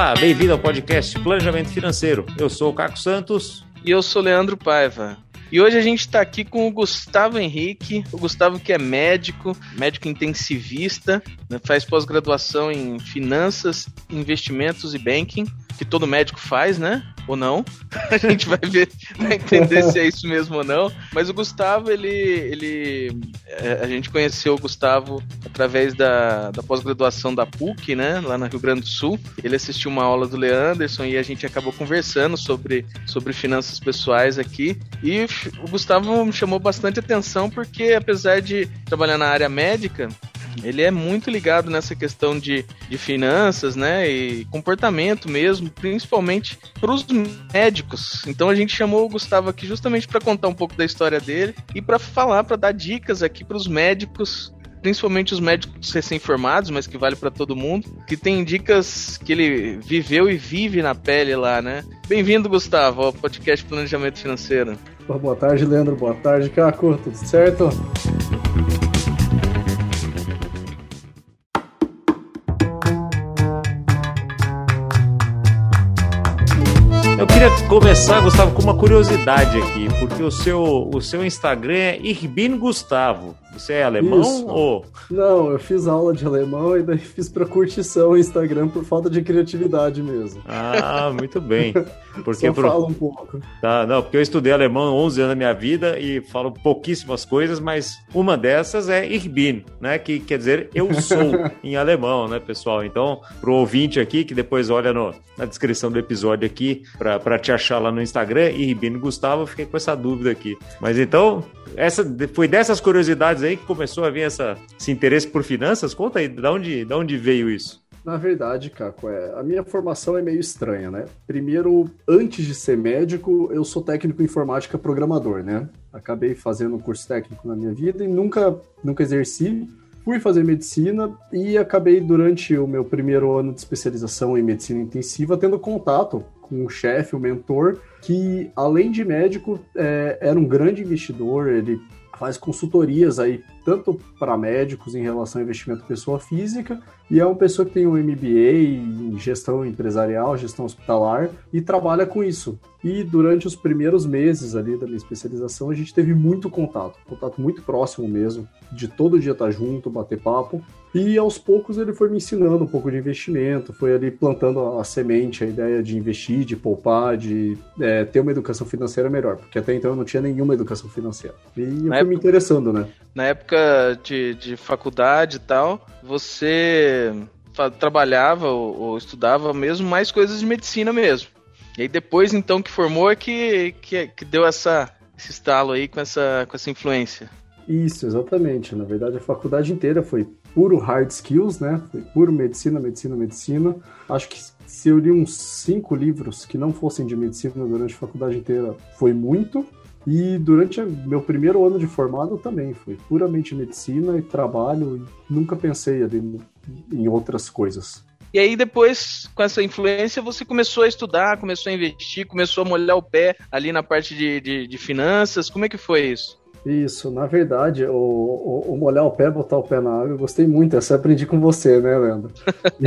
Olá, bem-vindo ao podcast Planejamento Financeiro. Eu sou o Caco Santos. E eu sou Leandro Paiva. E hoje a gente está aqui com o Gustavo Henrique, o Gustavo que é médico, médico intensivista, né, faz pós-graduação em finanças, investimentos e banking, que todo médico faz, né? Ou não? A gente vai ver, vai entender se é isso mesmo ou não. Mas o Gustavo, ele, ele, é, a gente conheceu o Gustavo através da, da pós-graduação da PUC, né? Lá no Rio Grande do Sul. Ele assistiu uma aula do Leanderson e a gente acabou conversando sobre, sobre finanças pessoais aqui. E o Gustavo me chamou bastante atenção porque, apesar de trabalhar na área médica, ele é muito ligado nessa questão de, de finanças, né? E comportamento mesmo, principalmente para os médicos. Então a gente chamou o Gustavo aqui justamente para contar um pouco da história dele e para falar, para dar dicas aqui para os médicos principalmente os médicos recém-formados, mas que vale para todo mundo, que tem dicas que ele viveu e vive na pele lá, né? Bem-vindo, Gustavo, ao podcast Planejamento Financeiro. Boa tarde, Leandro. Boa tarde, Caco. Tudo certo? Queria começar, Gustavo, com uma curiosidade aqui, porque o seu, o seu Instagram é Irbin Gustavo. Você é alemão Isso. ou. Não, eu fiz aula de alemão e daí fiz pra curtição o Instagram por falta de criatividade mesmo. Ah, muito bem. Porque Só pro... falo um pouco. Tá, não, porque eu estudei alemão 11 anos da minha vida e falo pouquíssimas coisas, mas uma dessas é Ich bin, né? Que quer dizer eu sou em alemão, né, pessoal? Então, pro ouvinte aqui, que depois olha no, na descrição do episódio aqui para te achar lá no Instagram, Ich bin Gustavo, eu fiquei com essa dúvida aqui. Mas então, essa foi dessas curiosidades aí que começou a vir essa, esse interesse por finanças? Conta aí, de onde, de onde veio isso? Na verdade, Caco, é, a minha formação é meio estranha, né? Primeiro, antes de ser médico, eu sou técnico informática programador, né? Acabei fazendo um curso técnico na minha vida e nunca, nunca exerci. Fui fazer medicina e acabei, durante o meu primeiro ano de especialização em medicina intensiva, tendo contato com um chefe, um mentor, que, além de médico, é, era um grande investidor, ele faz consultorias aí tanto para médicos em relação ao investimento pessoa física, e é uma pessoa que tem um MBA em gestão empresarial, gestão hospitalar, e trabalha com isso. E durante os primeiros meses ali da minha especialização, a gente teve muito contato, contato muito próximo mesmo, de todo dia estar junto, bater papo. E aos poucos ele foi me ensinando um pouco de investimento, foi ali plantando a semente, a ideia de investir, de poupar, de é, ter uma educação financeira melhor, porque até então eu não tinha nenhuma educação financeira. E eu fui época, me interessando, né? Na época de, de faculdade e tal, você trabalhava ou, ou, estudava mesmo mais coisas de medicina mesmo. E aí depois, então, que formou é que, que, que deu essa, esse estalo aí com essa, com essa influência. Isso, exatamente. Na verdade, a faculdade inteira foi puro hard skills, né? Foi puro medicina, medicina, medicina. Acho que se eu li uns cinco livros que não fossem de medicina durante a faculdade inteira, foi muito. E durante meu primeiro ano de formado também foi puramente medicina e trabalho. E nunca pensei ali em outras coisas. E aí depois, com essa influência, você começou a estudar, começou a investir, começou a molhar o pé ali na parte de, de, de finanças. Como é que foi isso? Isso, na verdade, o, o, o, molhar o pé, botar o pé na água, eu gostei muito. Essa eu aprendi com você, né, Leandro?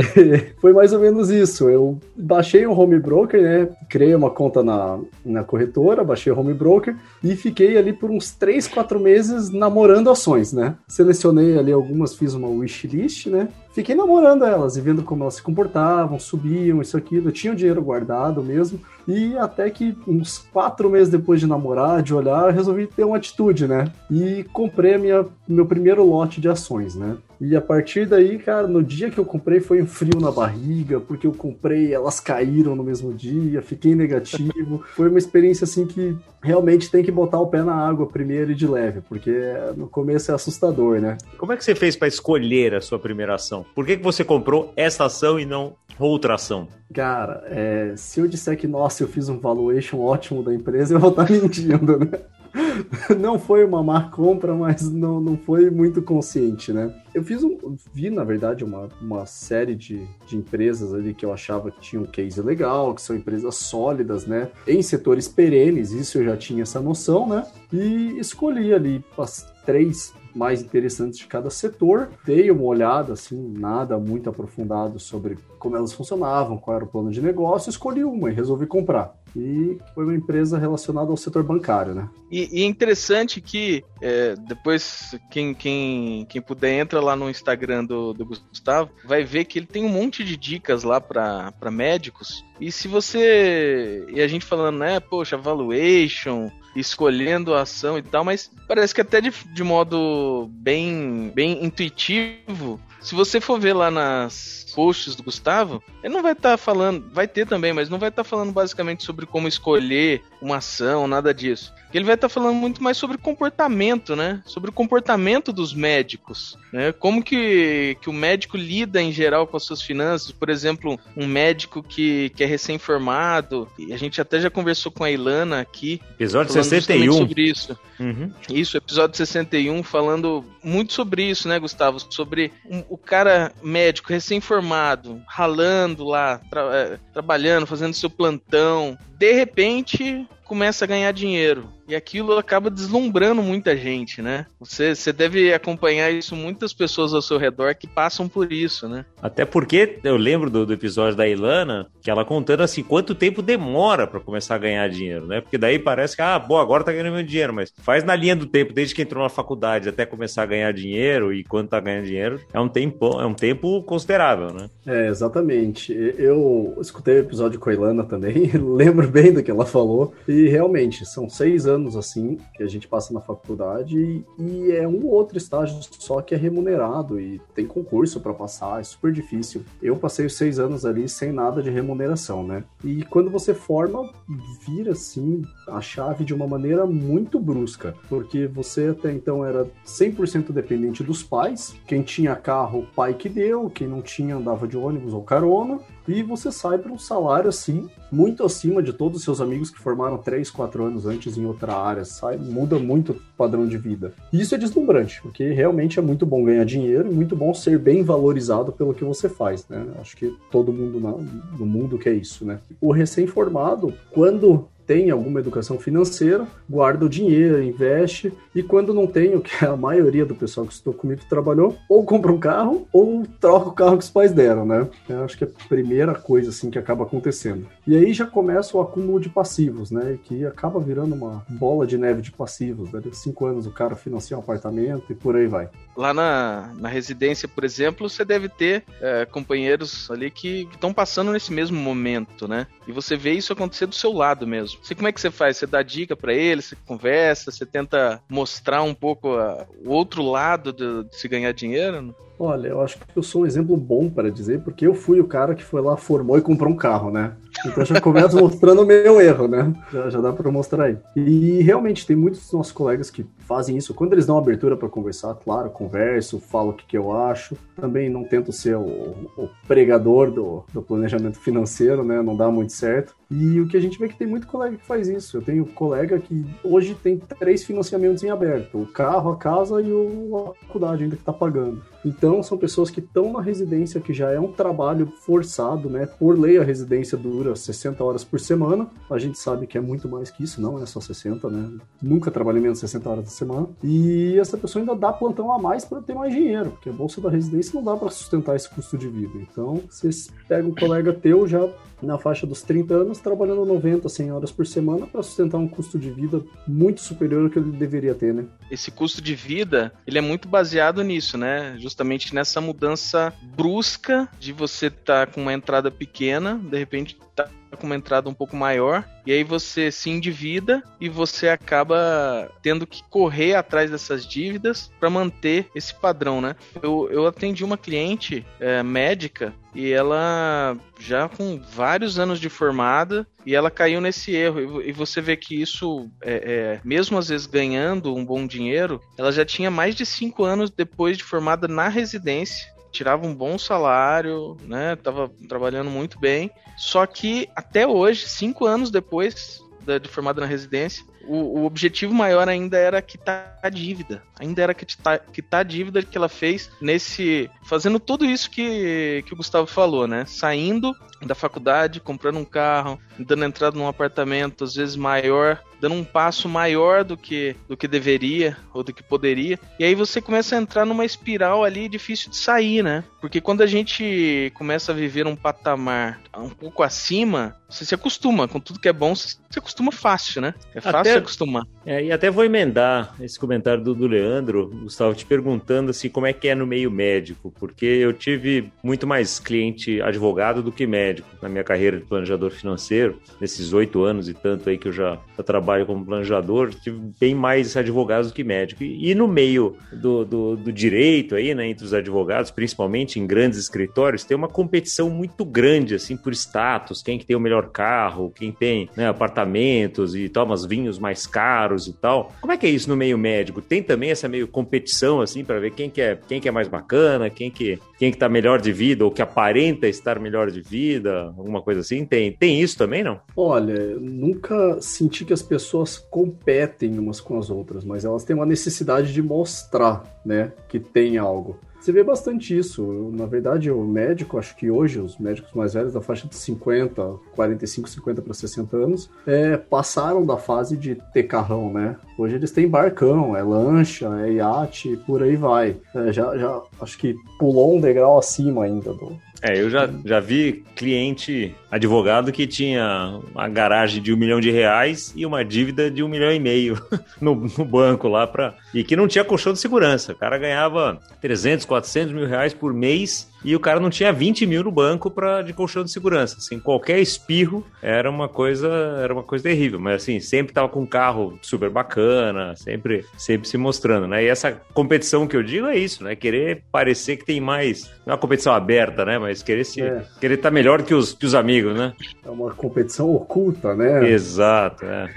foi mais ou menos isso. Eu baixei um home broker, né? Criei uma conta na, na corretora, baixei o home broker e fiquei ali por uns 3, 4 meses namorando ações, né? Selecionei ali algumas, fiz uma wishlist, né? Fiquei namorando elas e vendo como elas se comportavam, subiam, isso, aquilo. Eu tinha o dinheiro guardado mesmo. E até que uns quatro meses depois de namorar, de olhar, resolvi ter uma atitude, né? E comprei minha, meu primeiro lote de ações, né? E a partir daí, cara, no dia que eu comprei foi um frio na barriga, porque eu comprei, elas caíram no mesmo dia, fiquei negativo. foi uma experiência assim que realmente tem que botar o pé na água primeiro e de leve, porque no começo é assustador, né? Como é que você fez para escolher a sua primeira ação? Por que, que você comprou essa ação e não outra ação? Cara, é, se eu disser que, nossa, eu fiz um valuation ótimo da empresa, eu vou estar mentindo, né? não foi uma má compra, mas não, não foi muito consciente, né? Eu fiz um. Vi, na verdade, uma, uma série de, de empresas ali que eu achava que tinham um case legal, que são empresas sólidas, né? Em setores perenes, isso eu já tinha essa noção, né? E escolhi ali as três mais interessantes de cada setor. Dei uma olhada, assim, nada muito aprofundado sobre como elas funcionavam, qual era o plano de negócio, escolhi uma e resolvi comprar. E foi uma empresa relacionada ao setor bancário, né? E, e é interessante que é, depois quem, quem, quem puder entra lá no Instagram do, do Gustavo, vai ver que ele tem um monte de dicas lá para médicos. E se você. E a gente falando, né, poxa, valuation, escolhendo a ação e tal, mas parece que até de, de modo bem, bem intuitivo, se você for ver lá nas posts do Gustavo, ele não vai estar tá falando, vai ter também, mas não vai estar tá falando basicamente sobre como escolher uma ação, nada disso. Ele vai estar tá falando muito mais sobre comportamento, né? Sobre o comportamento dos médicos, né? Como que, que o médico lida em geral com as suas finanças. Por exemplo, um médico que, que é recém-formado, e a gente até já conversou com a Ilana aqui. Episódio 61. Sobre isso. Uhum. Isso, episódio 61, falando muito sobre isso, né, Gustavo? Sobre um, o cara médico recém-formado, ralando lá, tra é, trabalhando, fazendo seu plantão. De repente, começa a ganhar dinheiro. E aquilo acaba deslumbrando muita gente, né? Você, você deve acompanhar isso, muitas pessoas ao seu redor que passam por isso, né? Até porque eu lembro do, do episódio da Ilana, que ela contando assim, quanto tempo demora para começar a ganhar dinheiro, né? Porque daí parece que, ah, bom, agora tá ganhando meu dinheiro, mas faz na linha do tempo, desde que entrou na faculdade até começar a ganhar dinheiro e quando tá ganhando dinheiro, é um tempo, é um tempo considerável, né? É, exatamente. Eu escutei o episódio com a Ilana também, lembro bem do que ela falou, e realmente, são seis anos anos assim que a gente passa na faculdade e, é um outro estágio só que é remunerado e tem concurso para passar, é super difícil. Eu passei os seis anos ali sem nada de remuneração, né? E quando você forma, vira assim a chave de uma maneira muito brusca, porque você até então era 100% dependente dos pais, quem tinha carro, pai que deu, quem não tinha andava de ônibus ou carona, e você sai para um salário assim, muito acima de todos os seus amigos que formaram 3, 4 anos antes em outra área, sai, muda muito o padrão de vida. E isso é deslumbrante, porque realmente é muito bom ganhar dinheiro e muito bom ser bem valorizado pelo que você faz, né? Acho que todo mundo no mundo quer isso, né? O recém-formado, quando tem alguma educação financeira, guarda o dinheiro, investe, e quando não tem, o que a maioria do pessoal que estudou comigo trabalhou, ou compra um carro, ou troca o carro que os pais deram, né? Eu acho que é a primeira coisa, assim, que acaba acontecendo. E aí já começa o acúmulo de passivos, né? Que acaba virando uma bola de neve de passivos, né? Cinco anos o cara financia um apartamento e por aí vai. Lá na, na residência, por exemplo, você deve ter é, companheiros ali que estão passando nesse mesmo momento, né? E você vê isso acontecer do seu lado mesmo. Você, como é que você faz? Você dá dica para ele, você conversa, você tenta mostrar um pouco a, o outro lado de, de se ganhar dinheiro? Olha, eu acho que eu sou um exemplo bom para dizer, porque eu fui o cara que foi lá, formou e comprou um carro, né? Então já começo mostrando o meu erro, né? Já, já dá para mostrar aí. E realmente tem muitos dos nossos colegas que fazem isso. Quando eles dão abertura para conversar, claro, converso, falo o que, que eu acho. Também não tento ser o, o pregador do, do, planejamento financeiro, né? Não dá muito certo. E o que a gente vê é que tem muito colega que faz isso. Eu tenho colega que hoje tem três financiamentos em aberto: o carro, a casa e o, a faculdade ainda que está pagando. Então são pessoas que estão na residência, que já é um trabalho forçado, né? Por lei, a residência dura 60 horas por semana. A gente sabe que é muito mais que isso, não é só 60, né? Nunca trabalhei menos de 60 horas por semana. E essa pessoa ainda dá plantão a mais para ter mais dinheiro, porque a bolsa da residência não dá para sustentar esse custo de vida. Então, você pega um colega teu já na faixa dos 30 anos, trabalhando 90, 100 horas por semana para sustentar um custo de vida muito superior ao que ele deveria ter, né? Esse custo de vida, ele é muito baseado nisso, né? Justamente nessa mudança brusca de você estar tá com uma entrada pequena, de repente tá com uma entrada um pouco maior, e aí você se endivida e você acaba tendo que correr atrás dessas dívidas para manter esse padrão, né? Eu, eu atendi uma cliente é, médica e ela já com vários anos de formada e ela caiu nesse erro e você vê que isso é, é, mesmo às vezes ganhando um bom dinheiro ela já tinha mais de cinco anos depois de formada na residência tirava um bom salário, né? Tava trabalhando muito bem. Só que até hoje, cinco anos depois de formada na residência, o, o, objetivo maior ainda era quitar a dívida. Ainda era quitar, quitar a dívida que ela fez nesse. fazendo tudo isso que, que o Gustavo falou, né? Saindo da faculdade, comprando um carro, dando entrada num apartamento, às vezes maior, dando um passo maior do que do que deveria ou do que poderia. E aí você começa a entrar numa espiral ali difícil de sair, né? Porque quando a gente começa a viver um patamar um pouco acima, você se acostuma com tudo que é bom, você se acostuma fácil, né? É fácil até, se acostumar. É, e até vou emendar esse comentário do, do Leandro, Gustavo, te perguntando assim como é que é no meio médico, porque eu tive muito mais cliente advogado do que médico na minha carreira de planejador financeiro, nesses oito anos e tanto aí que eu já, trabalho como planejador, tive bem mais advogados do que médico. E, e no meio do, do, do, direito aí, né, entre os advogados, principalmente em grandes escritórios, tem uma competição muito grande, assim, por status, quem que tem o melhor carro, quem tem né, apartamentos e os vinhos mais caros e tal. Como é que é isso no meio médico? Tem também essa meio competição, assim, para ver quem que é, quem que é mais bacana, quem que, quem que tá melhor de vida ou que aparenta estar melhor de vida, alguma coisa assim? Tem, tem isso também, não? Olha, nunca senti que as pessoas competem umas com as outras, mas elas têm uma necessidade de mostrar, né, que tem algo. Você vê bastante isso. Na verdade, o médico, acho que hoje, os médicos mais velhos, da faixa de 50, 45, 50 para 60 anos, é, passaram da fase de ter carrão, né? Hoje eles têm barcão, é lancha, é iate, por aí vai. É, já, já acho que pulou um degrau acima ainda do, é, eu já, já vi cliente advogado que tinha uma garagem de um milhão de reais e uma dívida de um milhão e meio no, no banco lá para e que não tinha colchão de segurança. O cara ganhava 300, 400 mil reais por mês e o cara não tinha 20 mil no banco para de colchão de segurança. Assim, qualquer espirro era uma coisa era uma coisa terrível. Mas assim, sempre tava com um carro super bacana, sempre sempre se mostrando, né? E essa competição que eu digo é isso, né? Querer parecer que tem mais, não é uma competição aberta, né? Mas querer se é. querer estar tá melhor que os, que os amigos, né? É uma competição oculta, né? Exato, é.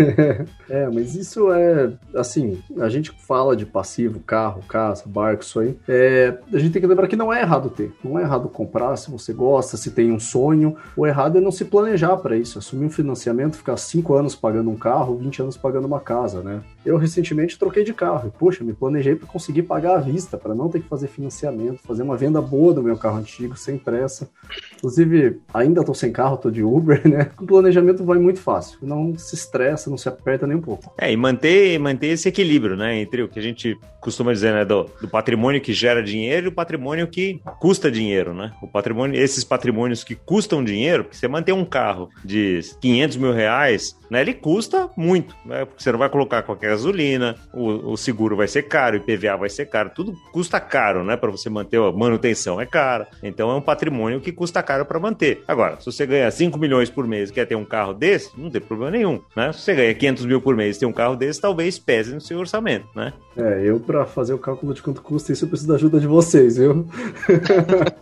é, mas isso é assim, a gente fala de passivo, carro, casa, barco, isso aí. É, a gente tem que lembrar que não é errado ter, não é errado comprar se você gosta, se tem um sonho. O errado é não se planejar para isso. Assumir um financiamento, ficar 5 anos pagando um carro, 20 anos pagando uma casa, né? Eu recentemente troquei de carro e, poxa, me planejei para conseguir pagar à vista, para não ter que fazer financiamento, fazer uma venda boa do meu carro antigo, sem pressa. Inclusive, ainda estou sem carro, estou de Uber, né? O planejamento vai muito fácil. Não se estressa, não se aperta nem um pouco. É, e manter, manter esse equilíbrio, né? Entre o que a gente costuma dizer, né? Do, do patrimônio que gera dinheiro e o patrimônio que custa dinheiro dinheiro, né? O patrimônio, esses patrimônios que custam dinheiro, porque você manter um carro de 500 mil reais, né? Ele custa muito, né? Porque você não vai colocar qualquer gasolina, o, o seguro vai ser caro, o IPVA vai ser caro, tudo custa caro, né? Para você manter a manutenção é cara. Então é um patrimônio que custa caro para manter. Agora, se você ganha 5 milhões por mês e quer ter um carro desse, não tem problema nenhum, né? Se você ganha 500 mil por mês e ter um carro desse, talvez pese no seu orçamento, né? É, eu para fazer o cálculo de quanto custa isso, eu preciso da ajuda de vocês, viu?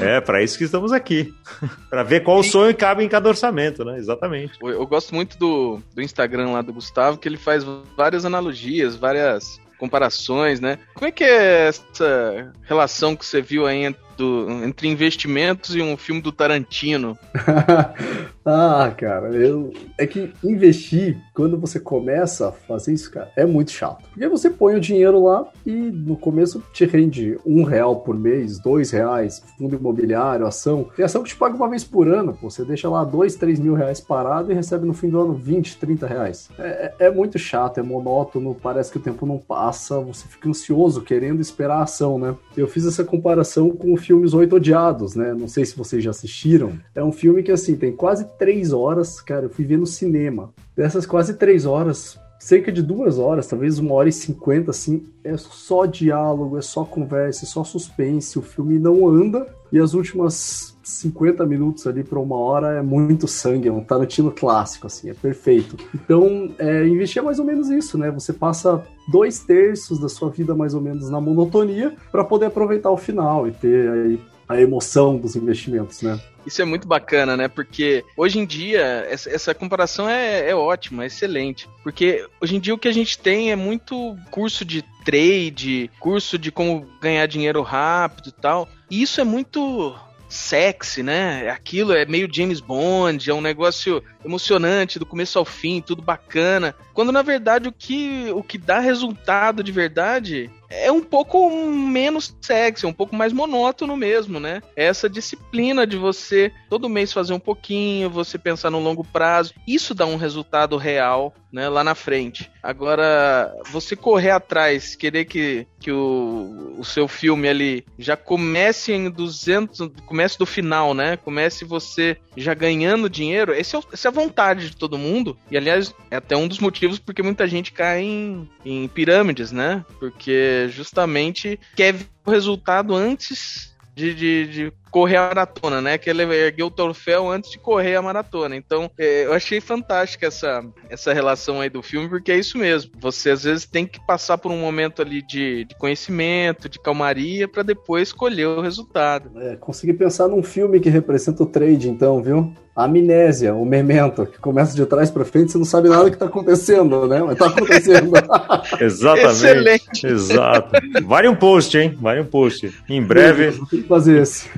É, para isso que estamos aqui. para ver qual Sim. sonho cabe em cada orçamento, né? Exatamente. Eu, eu gosto muito do, do Instagram lá do Gustavo, que ele faz várias analogias, várias comparações, né? Como é que é essa relação que você viu aí do, entre investimentos e um filme do Tarantino? ah, cara, eu, é que investir, quando você começa a fazer isso, cara, é muito chato. Porque você põe o dinheiro lá e no começo te rende um real por mês, dois reais, fundo imobiliário, ação. Tem ação que te paga uma vez por ano, pô, você deixa lá dois, três mil reais parado e recebe no fim do ano 20, 30 reais. É, é, é muito chato, é monótono, parece que o tempo não passa, você fica ansioso querendo esperar a ação, né? Eu fiz essa comparação com o filme Os Oito Odiados, né? Não sei se vocês já assistiram. É um filme que, assim, tem quase três horas, cara, eu fui ver no cinema. Dessas quase três horas, cerca de duas horas, talvez uma hora e cinquenta, assim, é só diálogo, é só conversa, é só suspense, o filme não anda, e as últimas 50 minutos ali para uma hora é muito sangue, é um Tarantino clássico, assim, é perfeito. Então, é, investir é mais ou menos isso, né? Você passa dois terços da sua vida mais ou menos na monotonia para poder aproveitar o final e ter aí a emoção dos investimentos, né? Isso é muito bacana, né? Porque hoje em dia, essa, essa comparação é, é ótima, é excelente. Porque hoje em dia o que a gente tem é muito curso de trade, curso de como ganhar dinheiro rápido e tal. E isso é muito sexy, né? Aquilo é meio James Bond, é um negócio emocionante do começo ao fim, tudo bacana. Quando na verdade o que, o que dá resultado de verdade é um pouco menos sexy, um pouco mais monótono mesmo, né? Essa disciplina de você todo mês fazer um pouquinho, você pensar no longo prazo, isso dá um resultado real, né, lá na frente. Agora, você correr atrás, querer que, que o, o seu filme ali já comece em 200, comece do final, né? Comece você já ganhando dinheiro, esse é, essa é a vontade de todo mundo. E aliás, é até um dos motivos porque muita gente cai em, em pirâmides, né? Porque justamente quer ver o resultado antes de, de, de, correr a maratona, né? Que ele ergueu o troféu antes de correr a maratona. Então, é, eu achei fantástica essa, essa relação aí do filme, porque é isso mesmo. Você às vezes tem que passar por um momento ali de, de conhecimento, de calmaria, para depois escolher o resultado. É, consegui pensar num filme que representa o trade, então, viu? Amnésia, o memento, que começa de trás para frente, você não sabe nada que tá acontecendo, né? Mas tá acontecendo. Exatamente. Excelente. Exato. Vale um post, hein? Vale um post. Em breve. Vou ter que fazer esse.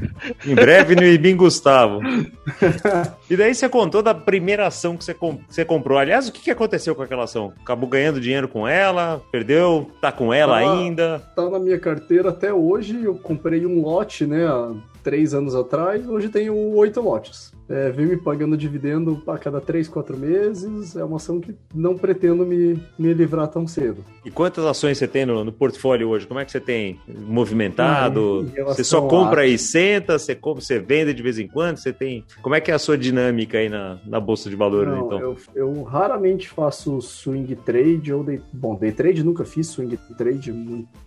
Em breve no Ibim Gustavo. E daí você contou da primeira ação que você, comp você comprou. Aliás, o que, que aconteceu com aquela ação? Acabou ganhando dinheiro com ela? Perdeu? Tá com ela tá, ainda? Tá na minha carteira até hoje. Eu comprei um lote, né? Há três anos atrás. Hoje tenho oito lotes é, vem me pagando dividendo a cada 3, 4 meses. É uma ação que não pretendo me, me livrar tão cedo. E quantas ações você tem no, no portfólio hoje? Como é que você tem movimentado? Ah, você só compra a... e senta? Você, compra, você vende de vez em quando? Você tem. Como é que é a sua dinâmica aí na, na Bolsa de Valores, não, então? Eu, eu, raramente faço swing trade ou day... Bom, day trade nunca fiz, swing trade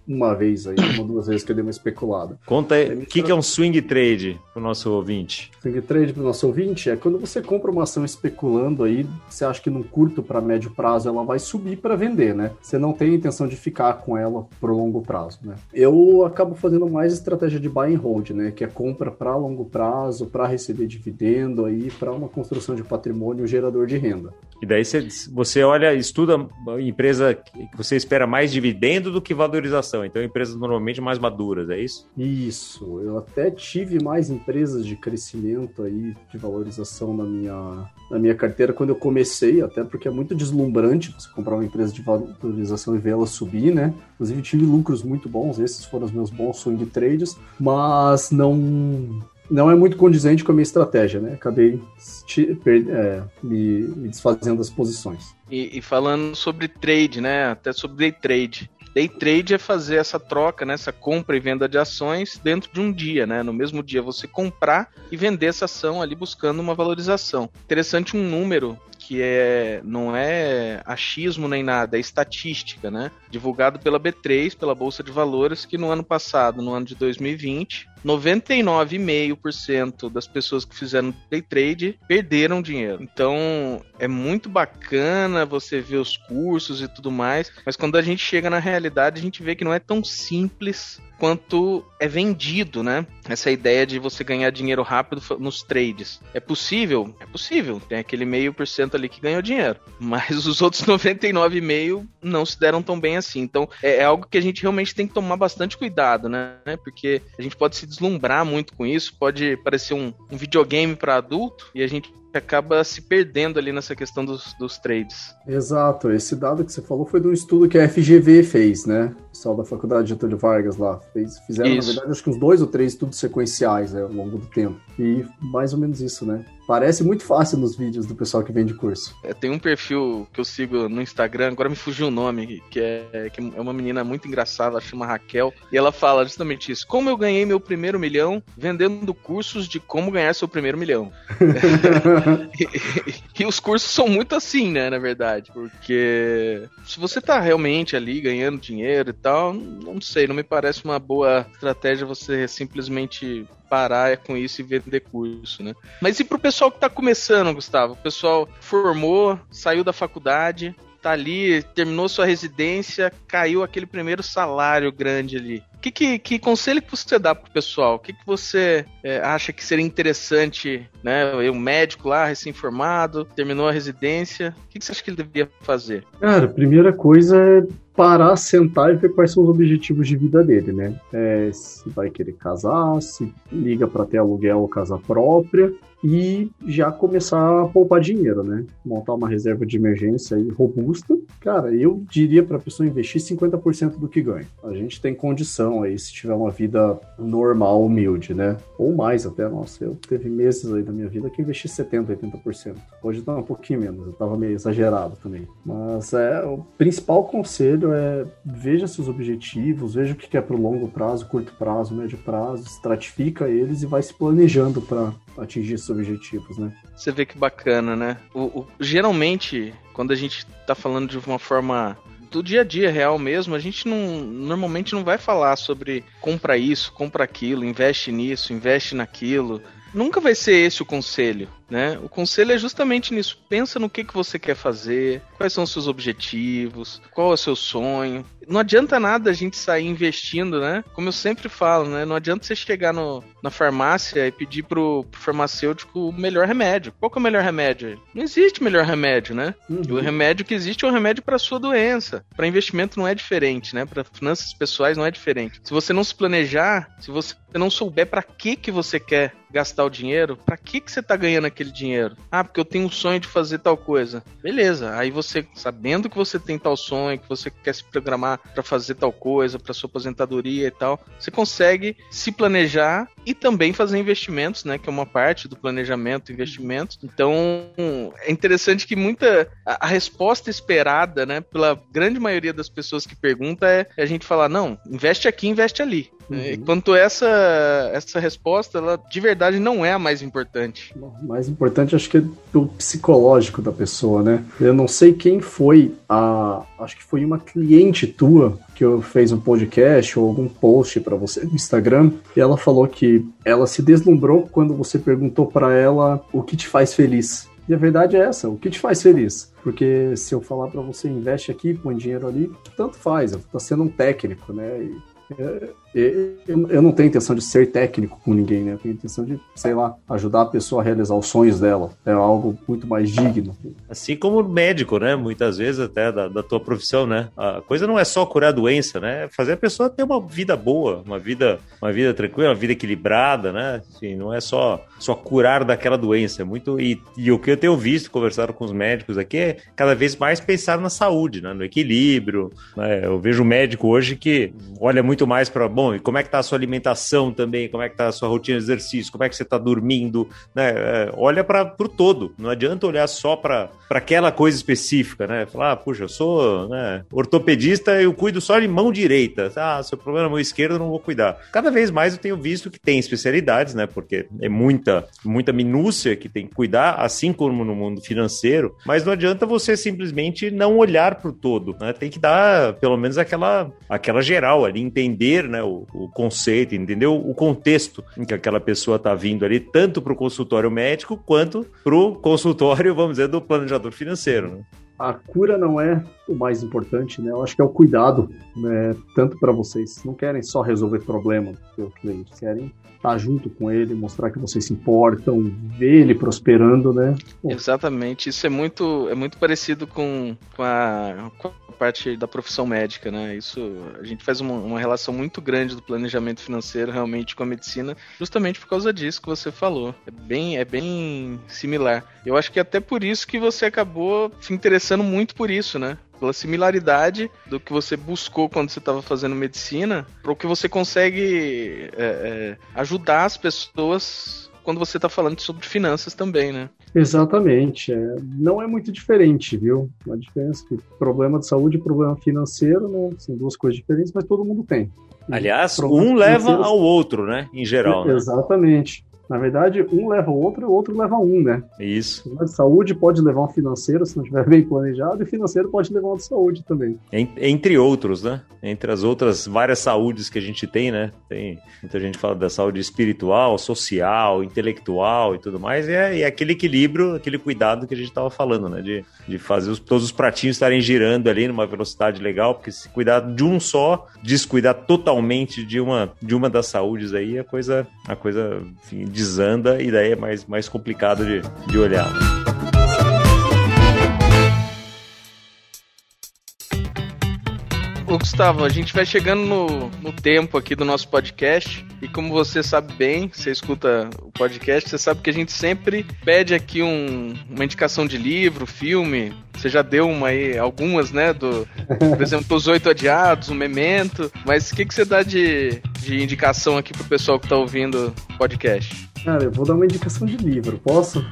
uma vez aí, uma duas vezes que eu dei uma especulada. Conta aí, o que, que é um swing trade pro nosso ouvinte? Swing trade pro nosso ouvinte é quando você compra uma ação especulando aí, você acha que no curto para médio prazo ela vai subir para vender, né? Você não tem a intenção de ficar com ela pro longo prazo, né? Eu acabo fazendo mais estratégia de buy and hold, né? Que é compra para longo prazo, para receber dividendo aí, para uma construção de patrimônio gerador de renda. E daí você, você olha, estuda empresa que você espera mais dividendo do que valorização. Então, empresas normalmente mais maduras, é isso? Isso. Eu até tive mais empresas de crescimento aí, de valorização na minha, na minha carteira quando eu comecei, até porque é muito deslumbrante você comprar uma empresa de valorização e ver ela subir, né? Inclusive, tive lucros muito bons, esses foram os meus bons swing trades, mas não não é muito condizente com a minha estratégia, né? Acabei é, me, me, desfazendo das posições. E, e, falando sobre trade, né? Até sobre day trade. Day trade é fazer essa troca, né? essa compra e venda de ações dentro de um dia, né? No mesmo dia você comprar e vender essa ação ali buscando uma valorização. Interessante um número que é não é achismo nem nada, é estatística, né? Divulgado pela B3, pela Bolsa de Valores, que no ano passado, no ano de 2020, 99,5% das pessoas que fizeram day trade perderam dinheiro. Então é muito bacana você ver os cursos e tudo mais, mas quando a gente chega na realidade, a gente vê que não é tão simples quanto é vendido, né? Essa ideia de você ganhar dinheiro rápido nos trades. É possível? É possível. Tem aquele meio por cento ali que ganhou dinheiro. Mas os outros 99,5% não se deram tão bem assim. Então é, é, algo que a gente realmente tem que tomar bastante cuidado, né? Porque a gente pode se deslumbrar muito com isso, pode parecer um, um videogame para adulto e a gente acaba se perdendo ali nessa questão dos, dos trades. Exato, esse dado que você falou foi de um estudo que a FGV fez, né? O pessoal da Faculdade de Getúlio Vargas lá fez, fizeram, isso. na verdade, acho que uns dois ou três estudos sequenciais né, ao longo do tempo. E mais ou menos isso, né? Parece muito fácil nos vídeos do pessoal que vende curso. É, tem um perfil que eu sigo no Instagram, agora me fugiu o nome, que é, que é uma menina muito engraçada, ela chama Raquel, e ela fala justamente isso. Como eu ganhei meu primeiro milhão vendendo cursos de como ganhar seu primeiro milhão. e, e, os cursos são muito assim, né, na verdade. Porque se você tá realmente ali ganhando dinheiro e tal, não sei, não me parece uma boa estratégia você simplesmente parar com isso e vender curso, né? Mas e pro pessoal que tá começando, Gustavo? O pessoal formou, saiu da faculdade, tá ali, terminou sua residência, caiu aquele primeiro salário grande ali. Que, que, que conselho que você dá pro pessoal? O que, que você é, acha que seria interessante, né? Um médico lá, recém-formado, terminou a residência, o que, que você acha que ele deveria fazer? Cara, primeira coisa é parar, sentar e ver quais são os objetivos de vida dele, né? É, se vai querer casar, se liga para ter aluguel ou casa própria, e já começar a poupar dinheiro, né? Montar uma reserva de emergência aí robusta. Cara, eu diria para a pessoa investir 50% do que ganha. A gente tem condição aí se tiver uma vida normal, humilde, né? Ou mais até, nossa, eu teve meses aí da minha vida que investi 70, 80%. Hoje tá um pouquinho menos, eu tava meio exagerado também. Mas é, o principal conselho é veja seus objetivos, veja o que quer pro longo prazo, curto prazo, médio prazo, estratifica eles e vai se planejando para atingir esses objetivos, né? Você vê que bacana, né? O, o, geralmente, quando a gente tá falando de uma forma do dia a dia real mesmo, a gente não normalmente não vai falar sobre compra isso, compra aquilo, investe nisso, investe naquilo. Nunca vai ser esse o conselho, né? O conselho é justamente nisso. Pensa no que, que você quer fazer, quais são os seus objetivos, qual é o seu sonho. Não adianta nada a gente sair investindo, né? Como eu sempre falo, né? Não adianta você chegar no, na farmácia e pedir pro, pro farmacêutico o melhor remédio. Qual é o melhor remédio? Não existe melhor remédio, né? Uhum. O remédio que existe é o remédio para sua doença. Para investimento não é diferente, né? Para finanças pessoais não é diferente. Se você não se planejar, se você não souber para que que você quer gastar o dinheiro, para que que você tá ganhando aquele dinheiro? Ah, porque eu tenho um sonho de fazer tal coisa. Beleza. Aí você, sabendo que você tem tal sonho, que você quer se programar para fazer tal coisa, para sua aposentadoria e tal, você consegue se planejar e também fazer investimentos, né, que é uma parte do planejamento, investimentos. Então, é interessante que muita a, a resposta esperada, né, pela grande maioria das pessoas que pergunta é, é a gente falar, não, investe aqui, investe ali. Uhum. Quanto essa essa resposta, ela de verdade não é a mais importante. Mais importante acho que é o psicológico da pessoa, né? Eu não sei quem foi a, acho que foi uma cliente tua que fez um podcast ou algum post para você no Instagram e ela falou que ela se deslumbrou quando você perguntou para ela o que te faz feliz. E a verdade é essa, o que te faz feliz? Porque se eu falar para você investe aqui, põe dinheiro ali, tanto faz, tá sendo um técnico, né? E eu não tenho intenção de ser técnico com ninguém, né? Eu tenho intenção de, sei lá, ajudar a pessoa a realizar os sonhos dela. É algo muito mais digno. Assim como médico, né? Muitas vezes até da, da tua profissão, né? A coisa não é só curar a doença, né? É fazer a pessoa ter uma vida boa, uma vida, uma vida tranquila, uma vida equilibrada, né? Assim, não é só, só curar daquela doença. É muito e, e o que eu tenho visto conversando com os médicos aqui é cada vez mais pensar na saúde, né? No equilíbrio. Né? Eu vejo médico hoje que olha muito mais para bom, e como é que tá a sua alimentação também, como é que tá a sua rotina de exercício, como é que você tá dormindo, né? É, olha para o todo, não adianta olhar só para aquela coisa específica, né? Falar, ah, puxa, eu sou né, ortopedista, eu cuido só de mão direita, ah, seu problema é mão esquerda, eu não vou cuidar. Cada vez mais eu tenho visto que tem especialidades, né? Porque é muita, muita minúcia que tem que cuidar, assim como no mundo financeiro, mas não adianta você simplesmente não olhar para o todo, né? Tem que dar pelo menos aquela, aquela geral ali, entender, né? O, o conceito, entendeu? O contexto em que aquela pessoa está vindo ali, tanto para o consultório médico quanto para o consultório, vamos dizer, do planejador financeiro. Né? a cura não é o mais importante, né? Eu acho que é o cuidado, né? Tanto para vocês. Não querem só resolver problema do cliente, querem estar junto com ele, mostrar que vocês se importam, ver ele prosperando, né? Bom. Exatamente. Isso é muito, é muito parecido com, com, a, com a parte da profissão médica, né? Isso a gente faz uma, uma, relação muito grande do planejamento financeiro realmente com a medicina, justamente por causa disso que você falou. É bem, é bem similar. Eu acho que até por isso que você acabou se interessando muito por isso, né? Pela similaridade do que você buscou quando você estava fazendo medicina, para o que você consegue é, é, ajudar as pessoas quando você está falando sobre finanças também, né? Exatamente. É, não é muito diferente, viu? A diferença é que problema de saúde e problema financeiro né, são duas coisas diferentes, mas todo mundo tem. Aliás, um leva ao outro, né? Em geral. Né? Exatamente. Na verdade, um leva o outro e o outro leva um, né? Isso. A saúde pode levar um financeiro se não estiver bem planejado, e financeiro pode levar um de saúde também. Entre outros, né? Entre as outras várias saúdes que a gente tem, né? Tem muita gente fala da saúde espiritual, social, intelectual e tudo mais, e é, é aquele equilíbrio, aquele cuidado que a gente estava falando, né? De, de fazer os, todos os pratinhos estarem girando ali numa velocidade legal, porque se cuidar de um só, descuidar totalmente de uma, de uma das saúdes aí, a coisa, a coisa enfim, desanda e daí é mais, mais complicado de, de olhar. Ô, Gustavo, a gente vai chegando no, no tempo aqui do nosso podcast e como você sabe bem, você escuta o podcast, você sabe que a gente sempre pede aqui um, uma indicação de livro, filme. Você já deu uma aí, algumas, né? Do, por exemplo, Os Oito Adiados, o Memento. Mas o que, que você dá de, de indicação aqui pro pessoal que tá ouvindo o podcast? Cara, eu vou dar uma indicação de livro, posso?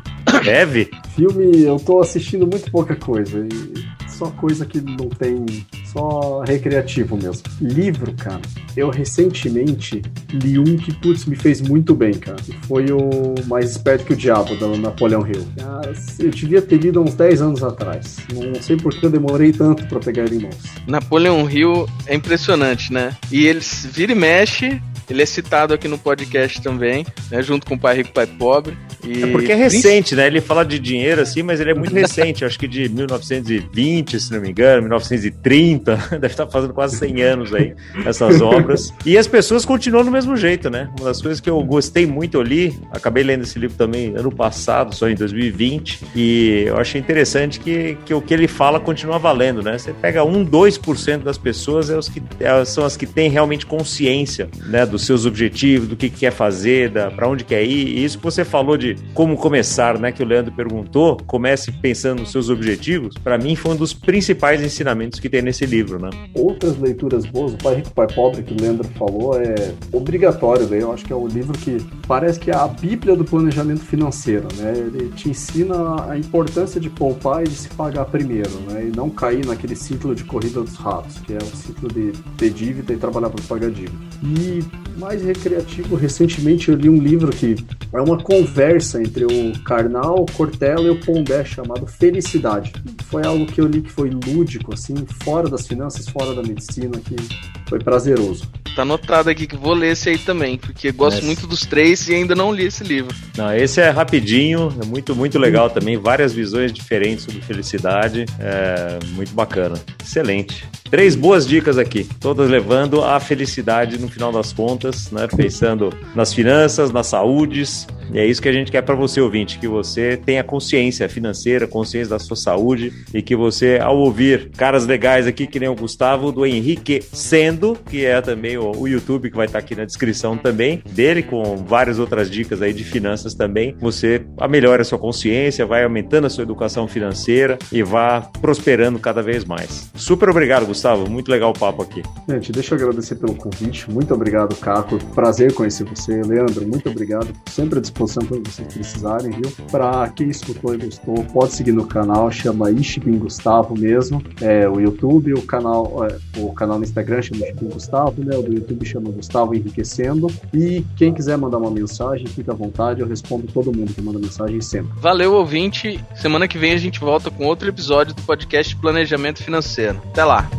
Deve? Filme, eu tô assistindo muito pouca coisa. E só coisa que não tem. Só recreativo mesmo. Livro, cara. Eu recentemente li um que, putz, me fez muito bem, cara. Foi o Mais Esperto que o Diabo, da Napoleão Hill. Cara, eu devia ter lido há uns 10 anos atrás. Não sei por que eu demorei tanto para pegar ele em mãos. Napoleão Hill é impressionante, né? E eles vira e mexe, ele é citado aqui no podcast também, né, junto com o Pai Rico Pai Pobre. E... É porque é recente, né? Ele fala de dinheiro assim, mas ele é muito recente, acho que de 1920, se não me engano, 1930, deve estar fazendo quase 100 anos aí, essas obras. E as pessoas continuam do mesmo jeito, né? Uma das coisas que eu gostei muito, eu li, acabei lendo esse livro também ano passado, só em 2020, e eu achei interessante que, que o que ele fala continua valendo, né? Você pega 1, 2% das pessoas, é os que, é, são as que têm realmente consciência, né? Do dos seus objetivos, do que, quer fazer, para onde quer ir. E isso que você falou de como começar, né? Que o Leandro perguntou, comece pensando nos seus objetivos. Para mim foi um dos principais ensinamentos que tem nesse livro, né? Outras leituras boas, o Pai Rico, Pai Pobre que o Leandro falou é obrigatório ler. Eu acho que é um livro que parece que é a bíblia do planejamento financeiro, né? Ele te ensina a importância de poupar e de se pagar primeiro, né? E não cair naquele ciclo de corrida dos ratos, que é o ciclo de ter dívida e trabalhar para pagar dívida. E mais recreativo, recentemente eu li um livro que é uma conversa entre o Karnal, o Cortella e o Pondé chamado Felicidade. Foi algo que eu li que foi lúdico, assim, fora das finanças, fora da medicina, que foi prazeroso. Tá anotado aqui que vou ler esse aí também, porque gosto muito dos três e ainda não li esse livro. Não, esse é rapidinho, é muito, muito legal também, várias visões diferentes sobre felicidade, é muito bacana. Excelente. Três boas dicas aqui, todas levando à felicidade no final das contas, né? Pensando nas finanças, nas saúdes, e é isso que a gente quer para você, ouvinte, que você tenha consciência financeira, consciência da sua saúde e que você, ao ouvir caras legais aqui, que nem o Gustavo, do Henrique Sendo, que é também o, o YouTube que vai estar tá aqui na descrição também, dele, com várias outras dicas aí de finanças também, você melhora a sua consciência, vai aumentando a sua educação financeira e vá prosperando cada vez mais. Super obrigado, Gustavo. Muito legal o papo aqui. Gente, deixa eu agradecer pelo convite. Muito obrigado, Caco. Prazer conhecer você. Leandro, muito obrigado. Sempre à disposição quando vocês precisarem, viu? Para quem escutou e gostou, pode seguir no canal, chama Ishibin Gustavo mesmo. É, o YouTube, o canal, é, o canal no Instagram chama Ishibin Gustavo, né? O do YouTube chama Gustavo Enriquecendo. E quem quiser mandar uma mensagem, fica à vontade, eu respondo todo mundo que manda mensagem sempre. Valeu, ouvinte. Semana que vem a gente volta com outro episódio do podcast Planejamento Financeiro. Até lá!